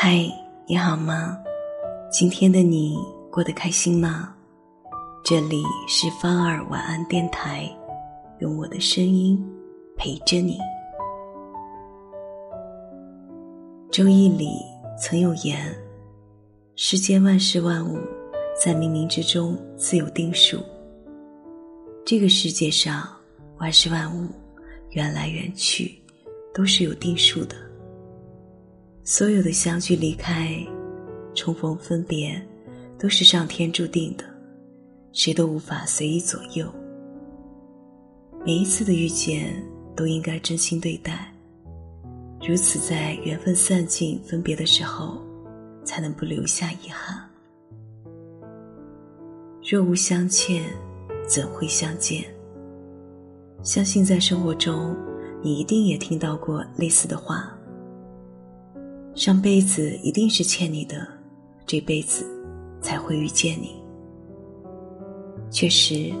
嗨，你好吗？今天的你过得开心吗？这里是芳儿晚安电台，用我的声音陪着你。周易里曾有言：“世间万事万物，在冥冥之中自有定数。”这个世界上万事万物，缘来缘去，都是有定数的。所有的相聚、离开、重逢、分别，都是上天注定的，谁都无法随意左右。每一次的遇见，都应该真心对待，如此在缘分散尽、分别的时候，才能不留下遗憾。若无相欠，怎会相见？相信在生活中，你一定也听到过类似的话。上辈子一定是欠你的，这辈子才会遇见你。确实，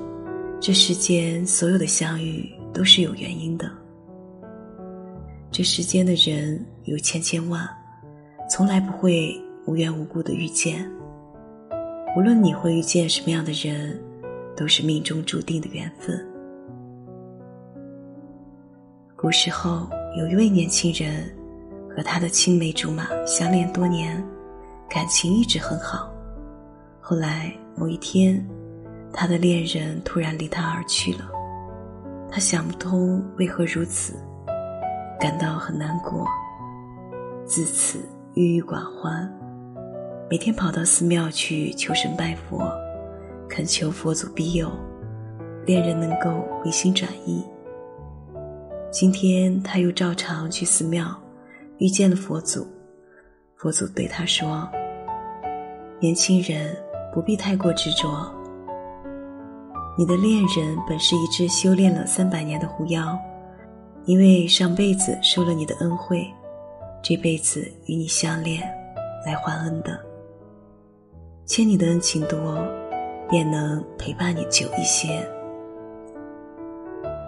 这世间所有的相遇都是有原因的。这世间的人有千千万，从来不会无缘无故的遇见。无论你会遇见什么样的人，都是命中注定的缘分。古时候有一位年轻人。和他的青梅竹马相恋多年，感情一直很好。后来某一天，他的恋人突然离他而去了，他想不通为何如此，感到很难过，自此郁郁寡欢，每天跑到寺庙去求神拜佛，恳求佛祖庇佑，恋人能够回心转意。今天他又照常去寺庙。遇见了佛祖，佛祖对他说：“年轻人不必太过执着。你的恋人本是一只修炼了三百年的狐妖，因为上辈子受了你的恩惠，这辈子与你相恋，来还恩的。欠你的恩情多，便能陪伴你久一些。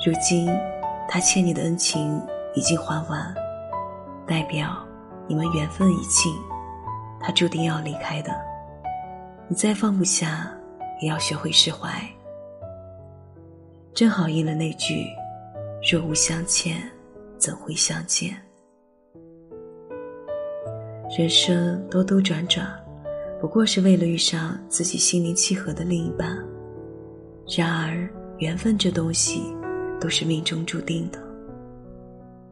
如今他欠你的恩情已经还完。”代表你们缘分已尽，他注定要离开的。你再放不下，也要学会释怀。正好应了那句：“若无相欠，怎会相见？”人生兜兜转转，不过是为了遇上自己心灵契合的另一半。然而，缘分这东西，都是命中注定的。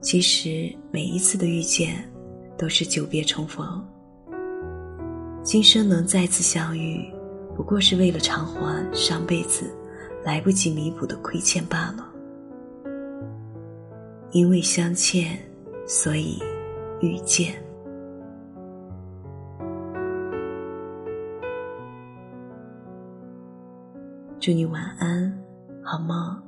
其实每一次的遇见，都是久别重逢。今生能再次相遇，不过是为了偿还上辈子来不及弥补的亏欠罢了。因为相欠，所以遇见。祝你晚安，好梦。